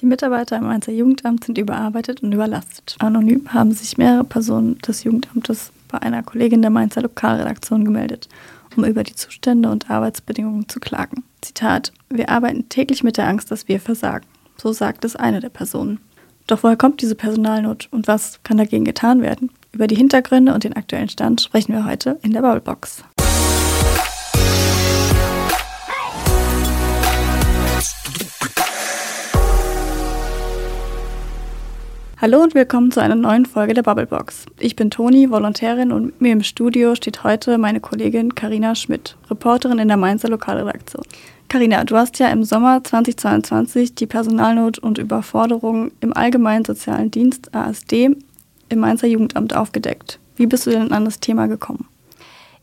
Die Mitarbeiter im Mainzer Jugendamt sind überarbeitet und überlastet. Anonym haben sich mehrere Personen des Jugendamtes bei einer Kollegin der Mainzer Lokalredaktion gemeldet, um über die Zustände und Arbeitsbedingungen zu klagen. Zitat: Wir arbeiten täglich mit der Angst, dass wir versagen. So sagt es eine der Personen. Doch woher kommt diese Personalnot und was kann dagegen getan werden? Über die Hintergründe und den aktuellen Stand sprechen wir heute in der Bubblebox. Hallo und willkommen zu einer neuen Folge der Bubblebox. Ich bin Toni, Volontärin und mit mir im Studio steht heute meine Kollegin Karina Schmidt, Reporterin in der Mainzer Lokalredaktion. Karina, du hast ja im Sommer 2022 die Personalnot und Überforderung im Allgemeinen Sozialen Dienst ASD im Mainzer Jugendamt aufgedeckt. Wie bist du denn an das Thema gekommen?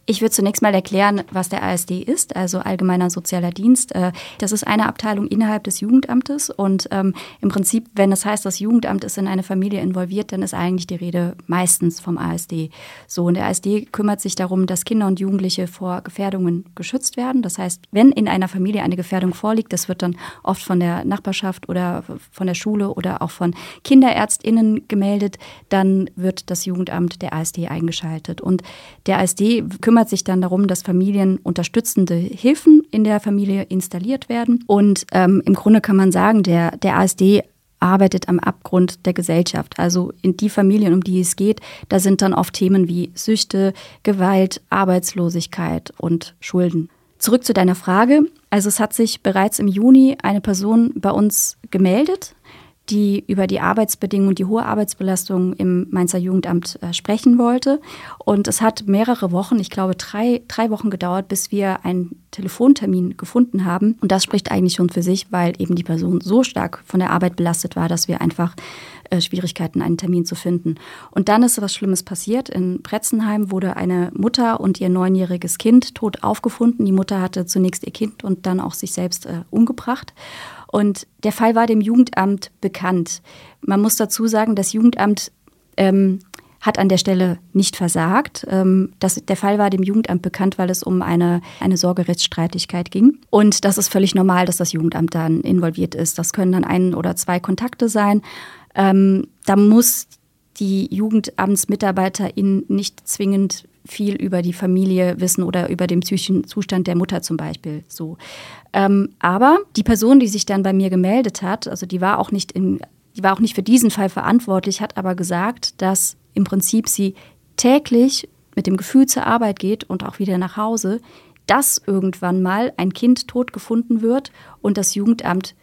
Ich würde zunächst mal erklären, was der ASD ist, also Allgemeiner Sozialer Dienst. Äh, das ist eine Abteilung innerhalb des Jugendamtes und ähm, im Prinzip, wenn es heißt, das Jugendamt ist in eine Familie involviert, dann ist eigentlich die Rede meistens vom ASD. So, und der ASD kümmert sich darum, dass Kinder und Jugendliche vor Gefährdungen geschützt werden. Das heißt, wenn in einer Familie eine Gefährdung vorliegt, das wird dann oft von der Nachbarschaft oder von der Schule oder auch von KinderärztInnen gemeldet, dann wird das Jugendamt der ASD eingeschaltet. Und der ASD kümmert kümmert sich dann darum, dass Familien unterstützende Hilfen in der Familie installiert werden. Und ähm, im Grunde kann man sagen, der, der ASD arbeitet am Abgrund der Gesellschaft. Also in die Familien, um die es geht, da sind dann oft Themen wie Süchte, Gewalt, Arbeitslosigkeit und Schulden. Zurück zu deiner Frage. Also es hat sich bereits im Juni eine Person bei uns gemeldet, die über die Arbeitsbedingungen, die hohe Arbeitsbelastung im Mainzer Jugendamt äh, sprechen wollte. Und es hat mehrere Wochen, ich glaube drei, drei Wochen gedauert, bis wir einen Telefontermin gefunden haben. Und das spricht eigentlich schon für sich, weil eben die Person so stark von der Arbeit belastet war, dass wir einfach äh, Schwierigkeiten, einen Termin zu finden. Und dann ist was Schlimmes passiert. In Bretzenheim wurde eine Mutter und ihr neunjähriges Kind tot aufgefunden. Die Mutter hatte zunächst ihr Kind und dann auch sich selbst äh, umgebracht. Und der Fall war dem Jugendamt bekannt. Man muss dazu sagen, das Jugendamt ähm, hat an der Stelle nicht versagt. Ähm, das, der Fall war dem Jugendamt bekannt, weil es um eine, eine Sorgerechtsstreitigkeit ging. Und das ist völlig normal, dass das Jugendamt dann involviert ist. Das können dann ein oder zwei Kontakte sein. Ähm, da muss die Jugendamtsmitarbeiterin nicht zwingend viel über die Familie wissen oder über den psychischen Zustand der Mutter zum Beispiel. So. Ähm, aber die Person, die sich dann bei mir gemeldet hat, also die war auch nicht in, die war auch nicht für diesen Fall verantwortlich, hat aber gesagt, dass im Prinzip sie täglich mit dem Gefühl zur Arbeit geht und auch wieder nach Hause, dass irgendwann mal ein Kind tot gefunden wird und das Jugendamt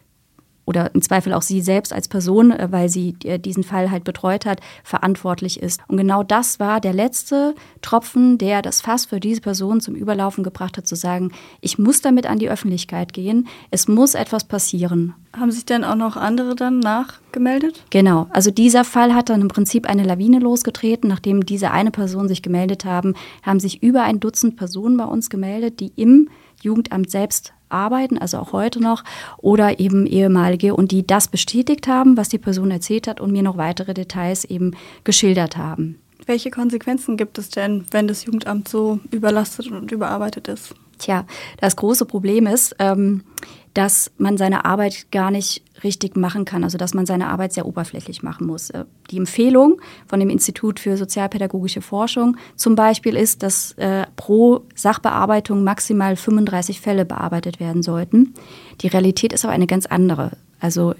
oder im Zweifel auch sie selbst als Person, äh, weil sie äh, diesen Fall halt betreut hat, verantwortlich ist. Und genau das war der letzte Tropfen, der das Fass für diese Person zum Überlaufen gebracht hat, zu sagen, ich muss damit an die Öffentlichkeit gehen, es muss etwas passieren. Haben sich denn auch noch andere dann nachgemeldet? Genau, also dieser Fall hat dann im Prinzip eine Lawine losgetreten. Nachdem diese eine Person sich gemeldet haben, haben sich über ein Dutzend Personen bei uns gemeldet, die im Jugendamt selbst arbeiten, also auch heute noch, oder eben ehemalige und die das bestätigt haben, was die Person erzählt hat und mir noch weitere Details eben geschildert haben. Welche Konsequenzen gibt es denn, wenn das Jugendamt so überlastet und überarbeitet ist? Tja, das große Problem ist, ähm, dass man seine Arbeit gar nicht richtig machen kann, also dass man seine Arbeit sehr oberflächlich machen muss. Äh, die Empfehlung von dem Institut für Sozialpädagogische Forschung zum Beispiel ist, dass äh, pro Sachbearbeitung maximal 35 Fälle bearbeitet werden sollten. Die Realität ist aber eine ganz andere. Also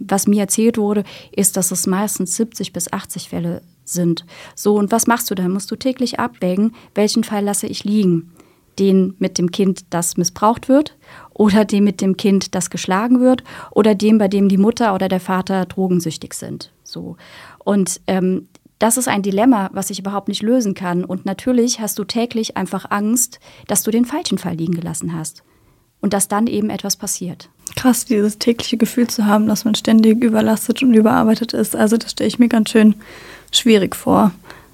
was mir erzählt wurde, ist, dass es meistens 70 bis 80 Fälle sind. So, und was machst du dann? Musst du täglich abwägen, welchen Fall lasse ich liegen? Den mit dem Kind, das missbraucht wird, oder dem mit dem Kind, das geschlagen wird, oder dem, bei dem die Mutter oder der Vater drogensüchtig sind. So. Und ähm, das ist ein Dilemma, was ich überhaupt nicht lösen kann. Und natürlich hast du täglich einfach Angst, dass du den falschen Fall liegen gelassen hast. Und dass dann eben etwas passiert. Krass, dieses tägliche Gefühl zu haben, dass man ständig überlastet und überarbeitet ist. Also das stelle ich mir ganz schön schwierig vor.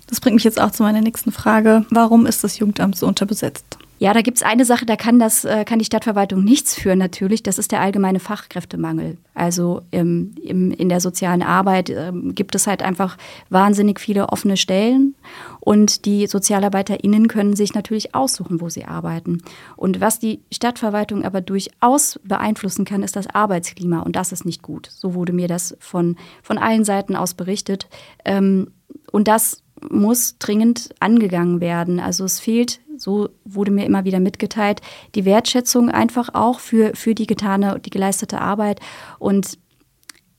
Das bringt mich jetzt auch zu meiner nächsten Frage. Warum ist das Jugendamt so unterbesetzt? Ja, da gibt es eine Sache, da kann das, äh, kann die Stadtverwaltung nichts für natürlich. Das ist der allgemeine Fachkräftemangel. Also im, im, in der sozialen Arbeit ähm, gibt es halt einfach wahnsinnig viele offene Stellen und die SozialarbeiterInnen können sich natürlich aussuchen, wo sie arbeiten. Und was die Stadtverwaltung aber durchaus beeinflussen kann, ist das Arbeitsklima und das ist nicht gut. So wurde mir das von, von allen Seiten aus berichtet. Ähm, und das muss dringend angegangen werden. Also es fehlt, so wurde mir immer wieder mitgeteilt, die Wertschätzung einfach auch für, für die getane, die geleistete Arbeit. Und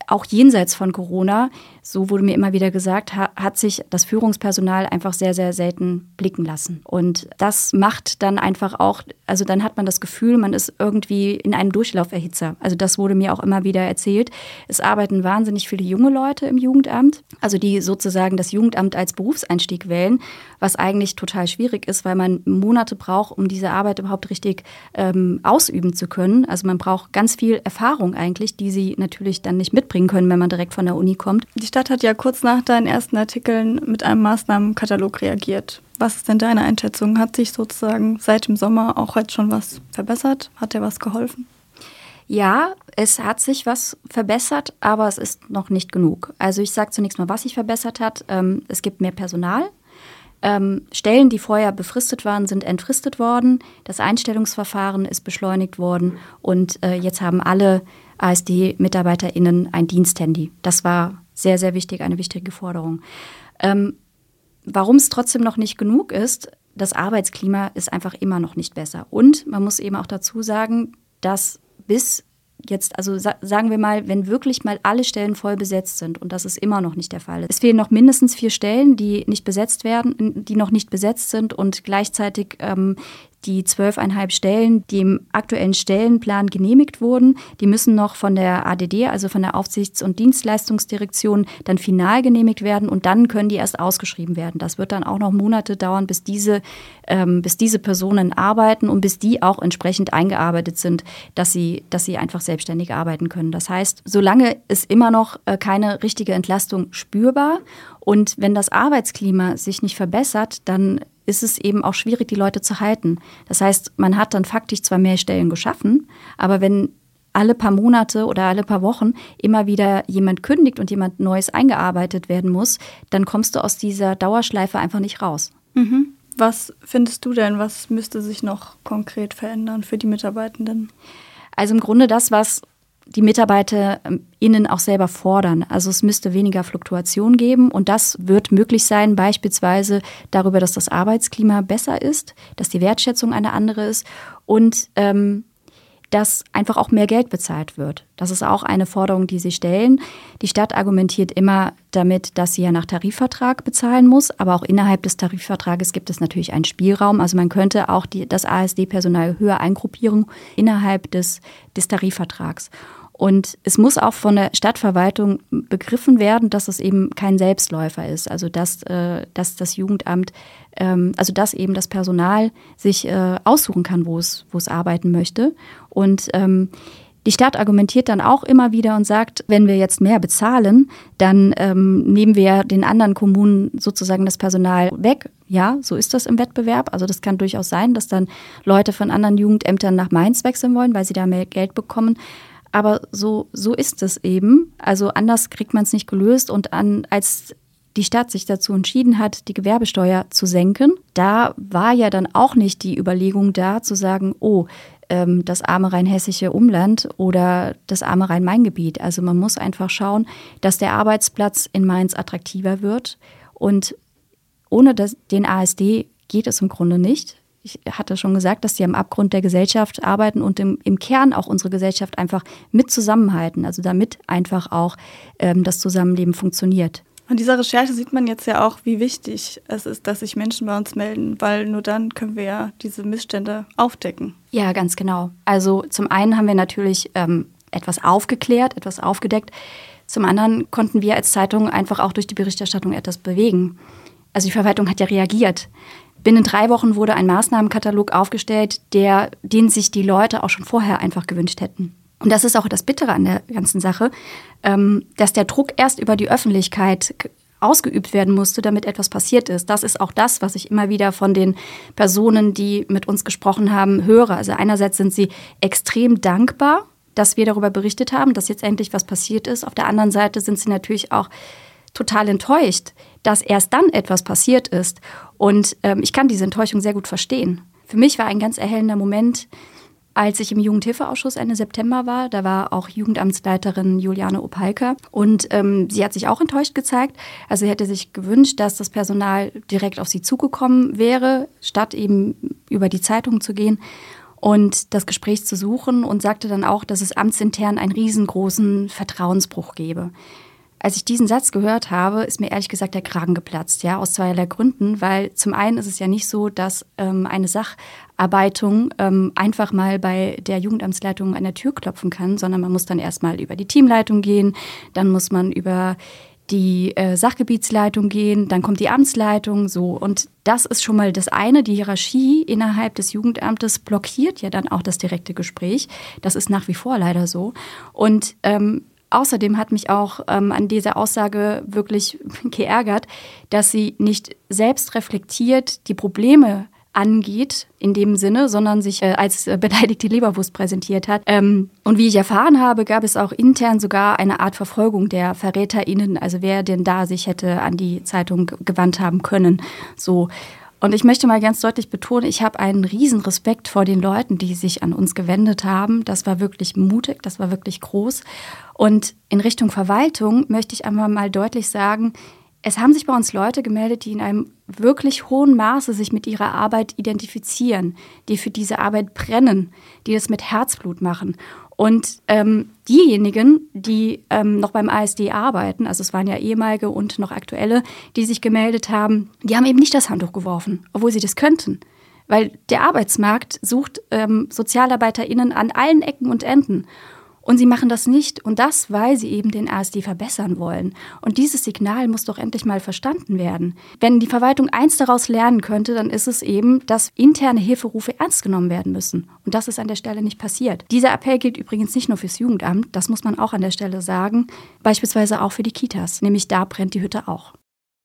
auch jenseits von Corona, so wurde mir immer wieder gesagt, hat sich das Führungspersonal einfach sehr, sehr selten blicken lassen. Und das macht dann einfach auch, also dann hat man das Gefühl, man ist irgendwie in einem Durchlauferhitzer. Also das wurde mir auch immer wieder erzählt. Es arbeiten wahnsinnig viele junge Leute im Jugendamt, also die sozusagen das Jugendamt als Berufseinstieg wählen, was eigentlich total schwierig ist, weil man Monate braucht, um diese Arbeit überhaupt richtig ähm, ausüben zu können. Also man braucht ganz viel Erfahrung eigentlich, die sie natürlich dann nicht mitbringen können, wenn man direkt von der Uni kommt. Die Stadt hat ja kurz nach deinen ersten Artikeln mit einem Maßnahmenkatalog reagiert. Was ist denn deine Einschätzung? Hat sich sozusagen seit dem Sommer auch jetzt schon was verbessert? Hat dir was geholfen? Ja, es hat sich was verbessert, aber es ist noch nicht genug. Also ich sage zunächst mal, was sich verbessert hat. Ähm, es gibt mehr Personal. Ähm, Stellen, die vorher befristet waren, sind entfristet worden. Das Einstellungsverfahren ist beschleunigt worden und äh, jetzt haben alle ASD-MitarbeiterInnen ein Diensthandy. Das war sehr, sehr wichtig, eine wichtige Forderung. Ähm, Warum es trotzdem noch nicht genug ist, das Arbeitsklima ist einfach immer noch nicht besser. Und man muss eben auch dazu sagen, dass bis jetzt, also sagen wir mal, wenn wirklich mal alle Stellen voll besetzt sind, und das ist immer noch nicht der Fall. Es fehlen noch mindestens vier Stellen, die nicht besetzt werden, die noch nicht besetzt sind und gleichzeitig ähm, die zwölfeinhalb Stellen, die im aktuellen Stellenplan genehmigt wurden, die müssen noch von der ADD, also von der Aufsichts- und Dienstleistungsdirektion, dann final genehmigt werden und dann können die erst ausgeschrieben werden. Das wird dann auch noch Monate dauern, bis diese, ähm, bis diese Personen arbeiten und bis die auch entsprechend eingearbeitet sind, dass sie, dass sie einfach selbstständig arbeiten können. Das heißt, solange ist immer noch äh, keine richtige Entlastung spürbar und wenn das Arbeitsklima sich nicht verbessert, dann ist es eben auch schwierig, die Leute zu halten. Das heißt, man hat dann faktisch zwar mehr Stellen geschaffen, aber wenn alle paar Monate oder alle paar Wochen immer wieder jemand kündigt und jemand Neues eingearbeitet werden muss, dann kommst du aus dieser Dauerschleife einfach nicht raus. Mhm. Was findest du denn, was müsste sich noch konkret verändern für die Mitarbeitenden? Also im Grunde das, was die MitarbeiterInnen auch selber fordern. Also es müsste weniger Fluktuation geben und das wird möglich sein, beispielsweise darüber, dass das Arbeitsklima besser ist, dass die Wertschätzung eine andere ist und ähm, dass einfach auch mehr Geld bezahlt wird. Das ist auch eine Forderung, die sie stellen. Die Stadt argumentiert immer damit, dass sie ja nach Tarifvertrag bezahlen muss, aber auch innerhalb des Tarifvertrages gibt es natürlich einen Spielraum. Also man könnte auch die, das ASD-Personal höher eingruppieren innerhalb des, des Tarifvertrags. Und es muss auch von der Stadtverwaltung begriffen werden, dass es eben kein Selbstläufer ist. Also dass, äh, dass das Jugendamt, ähm, also dass eben das Personal sich äh, aussuchen kann, wo es, wo es arbeiten möchte. Und ähm, die Stadt argumentiert dann auch immer wieder und sagt, wenn wir jetzt mehr bezahlen, dann ähm, nehmen wir den anderen Kommunen sozusagen das Personal weg. Ja, so ist das im Wettbewerb. Also das kann durchaus sein, dass dann Leute von anderen Jugendämtern nach Mainz wechseln wollen, weil sie da mehr Geld bekommen. Aber so, so ist es eben. Also anders kriegt man es nicht gelöst. Und an, als die Stadt sich dazu entschieden hat, die Gewerbesteuer zu senken, da war ja dann auch nicht die Überlegung da zu sagen, oh, ähm, das arme rheinhessische Umland oder das arme Rhein-Main-Gebiet. Also man muss einfach schauen, dass der Arbeitsplatz in Mainz attraktiver wird. Und ohne das, den ASD geht es im Grunde nicht ich hatte schon gesagt, dass die am Abgrund der Gesellschaft arbeiten und im, im Kern auch unsere Gesellschaft einfach mit zusammenhalten, also damit einfach auch ähm, das Zusammenleben funktioniert. An dieser Recherche sieht man jetzt ja auch, wie wichtig es ist, dass sich Menschen bei uns melden, weil nur dann können wir ja diese Missstände aufdecken. Ja, ganz genau. Also zum einen haben wir natürlich ähm, etwas aufgeklärt, etwas aufgedeckt. Zum anderen konnten wir als Zeitung einfach auch durch die Berichterstattung etwas bewegen. Also die Verwaltung hat ja reagiert. Binnen drei Wochen wurde ein Maßnahmenkatalog aufgestellt, der, den sich die Leute auch schon vorher einfach gewünscht hätten. Und das ist auch das Bittere an der ganzen Sache, ähm, dass der Druck erst über die Öffentlichkeit ausgeübt werden musste, damit etwas passiert ist. Das ist auch das, was ich immer wieder von den Personen, die mit uns gesprochen haben, höre. Also einerseits sind sie extrem dankbar, dass wir darüber berichtet haben, dass jetzt endlich was passiert ist. Auf der anderen Seite sind sie natürlich auch total enttäuscht, dass erst dann etwas passiert ist. Und ähm, ich kann diese Enttäuschung sehr gut verstehen. Für mich war ein ganz erhellender Moment, als ich im Jugendhilfeausschuss Ende September war, da war auch Jugendamtsleiterin Juliane Opalka und ähm, sie hat sich auch enttäuscht gezeigt. Also sie hätte sich gewünscht, dass das Personal direkt auf sie zugekommen wäre, statt eben über die Zeitung zu gehen und das Gespräch zu suchen und sagte dann auch, dass es amtsintern einen riesengroßen Vertrauensbruch gebe. Als ich diesen Satz gehört habe, ist mir ehrlich gesagt der Kragen geplatzt, ja, aus zweierlei Gründen, weil zum einen ist es ja nicht so, dass ähm, eine Sacharbeitung ähm, einfach mal bei der Jugendamtsleitung an der Tür klopfen kann, sondern man muss dann erstmal über die Teamleitung gehen, dann muss man über die äh, Sachgebietsleitung gehen, dann kommt die Amtsleitung, so. Und das ist schon mal das eine. Die Hierarchie innerhalb des Jugendamtes blockiert ja dann auch das direkte Gespräch. Das ist nach wie vor leider so. Und ähm, Außerdem hat mich auch ähm, an dieser Aussage wirklich geärgert, dass sie nicht selbst reflektiert die Probleme angeht in dem Sinne, sondern sich äh, als äh, beleidigte Leberwurst präsentiert hat. Ähm, und wie ich erfahren habe, gab es auch intern sogar eine Art Verfolgung der VerräterInnen, also wer denn da sich hätte an die Zeitung gewandt haben können. So. Und ich möchte mal ganz deutlich betonen, ich habe einen riesen Respekt vor den Leuten, die sich an uns gewendet haben. Das war wirklich mutig, das war wirklich groß. Und in Richtung Verwaltung möchte ich einmal mal deutlich sagen, es haben sich bei uns Leute gemeldet, die in einem wirklich hohen Maße sich mit ihrer Arbeit identifizieren, die für diese Arbeit brennen, die das mit Herzblut machen. Und ähm, diejenigen, die ähm, noch beim ASD arbeiten, also es waren ja ehemalige und noch aktuelle, die sich gemeldet haben, die haben eben nicht das Handtuch geworfen, obwohl sie das könnten. Weil der Arbeitsmarkt sucht ähm, SozialarbeiterInnen an allen Ecken und Enden. Und sie machen das nicht und das, weil sie eben den ASD verbessern wollen. Und dieses Signal muss doch endlich mal verstanden werden. Wenn die Verwaltung eins daraus lernen könnte, dann ist es eben, dass interne Hilferufe ernst genommen werden müssen. Und das ist an der Stelle nicht passiert. Dieser Appell gilt übrigens nicht nur fürs Jugendamt, das muss man auch an der Stelle sagen, beispielsweise auch für die Kitas, nämlich da brennt die Hütte auch.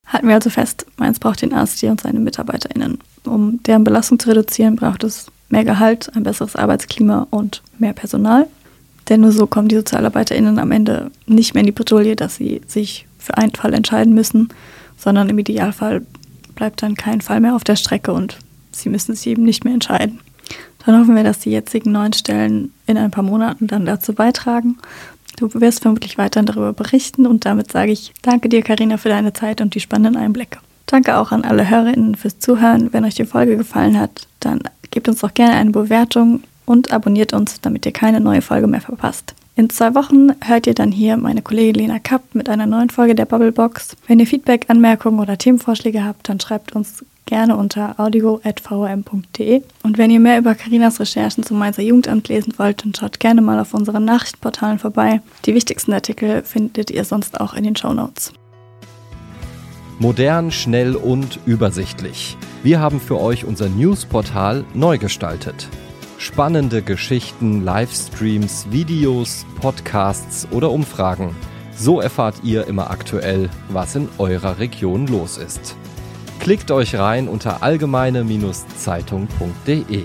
Halten wir also fest, Mainz braucht den ASD und seine MitarbeiterInnen. Um deren Belastung zu reduzieren, braucht es mehr Gehalt, ein besseres Arbeitsklima und mehr Personal. Denn nur so kommen die SozialarbeiterInnen am Ende nicht mehr in die Bredouille, dass sie sich für einen Fall entscheiden müssen, sondern im Idealfall bleibt dann kein Fall mehr auf der Strecke und sie müssen sich eben nicht mehr entscheiden. Dann hoffen wir, dass die jetzigen neuen Stellen in ein paar Monaten dann dazu beitragen. Du wirst vermutlich weiterhin darüber berichten und damit sage ich danke dir, Karina, für deine Zeit und die spannenden Einblicke. Danke auch an alle HörerInnen fürs Zuhören. Wenn euch die Folge gefallen hat, dann gebt uns doch gerne eine Bewertung und abonniert uns, damit ihr keine neue Folge mehr verpasst. In zwei Wochen hört ihr dann hier meine Kollegin Lena Kapp mit einer neuen Folge der Bubblebox. Wenn ihr Feedback, Anmerkungen oder Themenvorschläge habt, dann schreibt uns gerne unter audio.vrm.de. Und wenn ihr mehr über Karinas Recherchen zum Mainzer Jugendamt lesen wollt, dann schaut gerne mal auf unseren Nachrichtenportalen vorbei. Die wichtigsten Artikel findet ihr sonst auch in den Show Notes. Modern, schnell und übersichtlich. Wir haben für euch unser Newsportal neu gestaltet. Spannende Geschichten, Livestreams, Videos, Podcasts oder Umfragen. So erfahrt ihr immer aktuell, was in eurer Region los ist. Klickt euch rein unter allgemeine-zeitung.de.